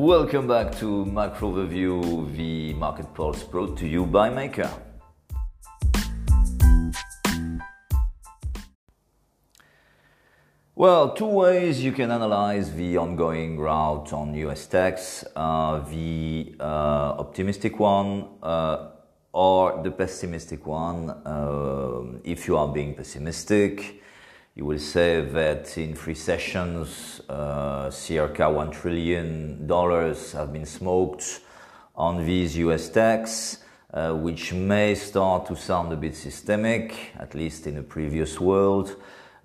Welcome back to Macro Overview, the market pulse brought to you by Maker. Well, two ways you can analyze the ongoing route on US techs uh, the uh, optimistic one uh, or the pessimistic one. Uh, if you are being pessimistic, you will say that in three sessions, uh, circa $1 trillion have been smoked on these US tax, Uh, which may start to sound a bit systemic, at least in the previous world.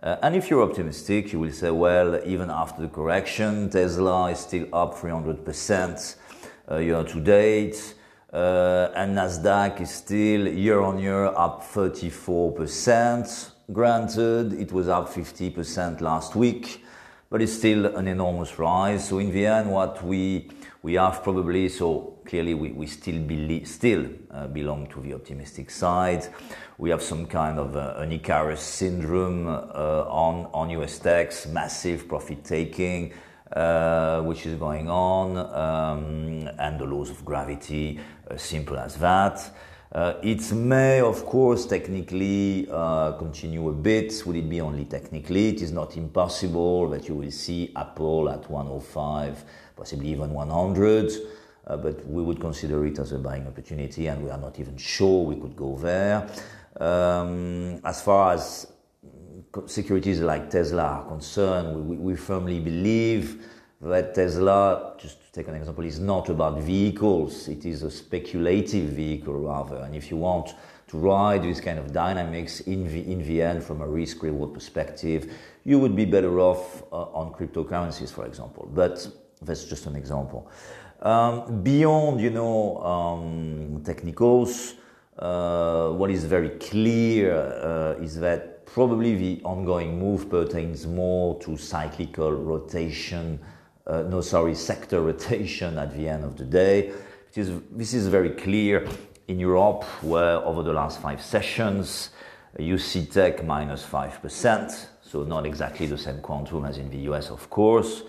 Uh, and if you're optimistic, you will say, well, even after the correction, Tesla is still up 300% uh, year to date, uh, and Nasdaq is still year on year up 34%. Granted, it was up 50% last week, but it's still an enormous rise. So in the end, what we we have probably so clearly we, we still believe, still uh, belong to the optimistic side. We have some kind of uh, an Icarus syndrome uh, on on US techs, massive profit taking. Uh, which is going on, um, and the laws of gravity, uh, simple as that. Uh, it may, of course, technically uh, continue a bit. Would it be only technically? It is not impossible that you will see Apple at 105, possibly even 100. Uh, but we would consider it as a buying opportunity, and we are not even sure we could go there. Um, as far as securities like Tesla are concerned, we, we firmly believe that Tesla, just to take an example, is not about vehicles. It is a speculative vehicle rather. And if you want to ride this kind of dynamics in the, in the end from a risk reward perspective, you would be better off uh, on cryptocurrencies, for example. But that's just an example. Um, beyond, you know, um, technicals, uh, what is very clear uh, is that probably the ongoing move pertains more to cyclical rotation uh, no, sorry, sector rotation at the end of the day. Is, this is very clear in Europe, where over the last five sessions, you see tech minus 5%, so not exactly the same quantum as in the US, of course.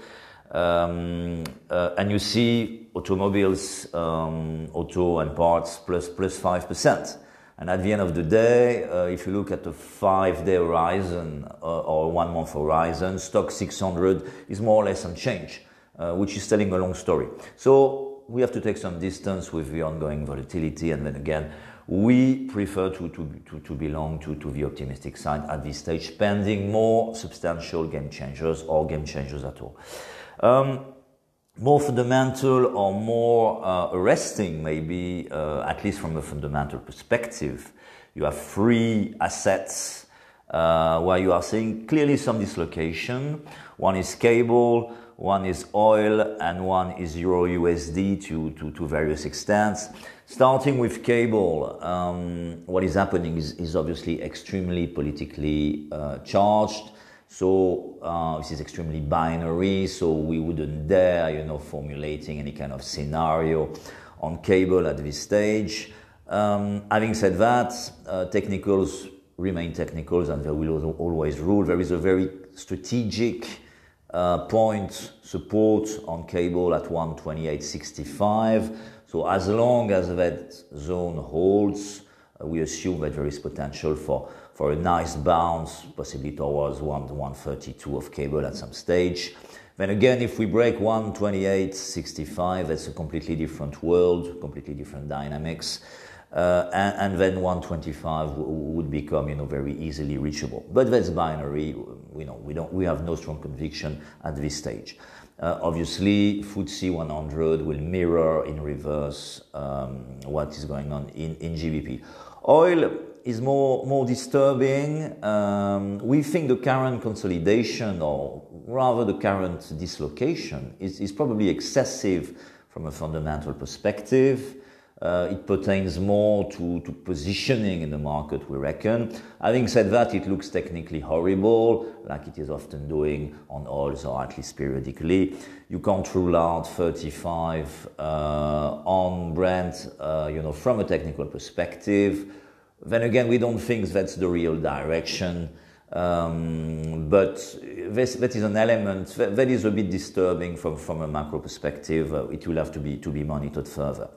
Um, uh, and you see automobiles, um, auto and parts plus, plus 5%. And at the end of the day, uh, if you look at the five-day horizon uh, or one-month horizon, Stoxx 600 is more or less unchanged, uh, which is telling a long story. So we have to take some distance with the ongoing volatility, and then again, we prefer to, to, to, to belong to, to the optimistic side at this stage, pending more substantial game changers or game changers at all. Um, more fundamental or more uh, arresting, maybe, uh, at least from a fundamental perspective. You have three assets uh, where you are seeing clearly some dislocation. One is cable, one is oil, and one is Euro USD to, to, to various extents. Starting with cable, um, what is happening is, is obviously extremely politically uh, charged. So uh, this is extremely binary. So we wouldn't dare, you know, formulating any kind of scenario on cable at this stage. Um, having said that, uh, technicals remain technicals, and they will always rule. There is a very strategic uh, point support on cable at 128.65. So as long as that zone holds, we assume that there is potential for for a nice bounce, possibly towards 1 132 of cable at some stage. Then again, if we break 128.65, that's a completely different world, completely different dynamics. Uh, and, and, then 125 would become, you know, very easily reachable. But that's binary. We know we don't. We have no strong conviction at this stage. Uh, obviously, FTSE 100 will mirror in reverse um, what is going on in, in GBP. Oil is more, more disturbing. Um, we think the current consolidation, or rather the current dislocation, is, is probably excessive from a fundamental perspective. Uh, it pertains more to, to positioning in the market, we reckon. Having said that, it looks technically horrible, like it is often doing on oils or at least periodically. You can't rule out 35 uh, on Brent, uh, you know, from a technical perspective. Then again, we don't think that's the real direction. Um, but this, that is an element that, that is a bit disturbing from, from a macro perspective. Uh, it will have to be, to be monitored further.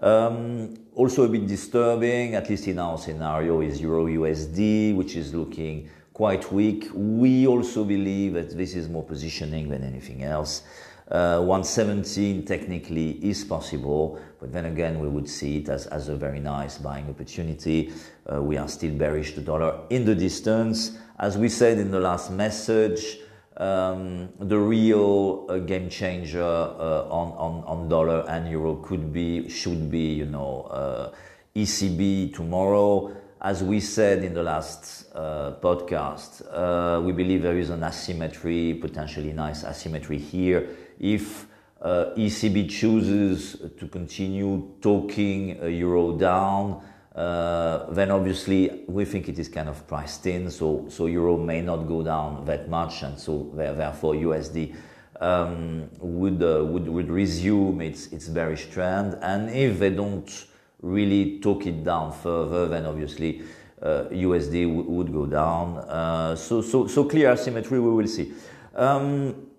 Um, also a bit disturbing, at least in our scenario, is Euro USD, which is looking quite weak. We also believe that this is more positioning than anything else. Uh, 117 technically is possible, but then again, we would see it as, as a very nice buying opportunity. Uh, we are still bearish the dollar in the distance. As we said in the last message, um, the real uh, game changer uh, on, on, on dollar and euro could be, should be, you know, uh, ECB tomorrow. As we said in the last uh, podcast, uh, we believe there is an asymmetry, potentially nice asymmetry here. If uh, ECB chooses to continue talking euro down, uh, then obviously we think it is kind of priced in, so, so euro may not go down that much, and so therefore USD um, would, uh, would, would resume its, its bearish trend. And if they don't really talk it down further, then obviously uh, USD w- would go down. Uh, so, so, so clear asymmetry, we will see. Um,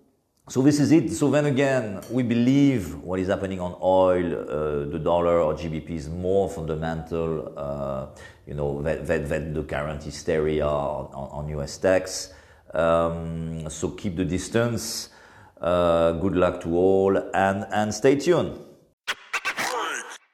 so this is it. So then again, we believe what is happening on oil, uh, the dollar or GBP is more fundamental, uh, you know, than, than, than, the current hysteria on, on US tax. Um, so keep the distance. Uh, good luck to all and, and stay tuned.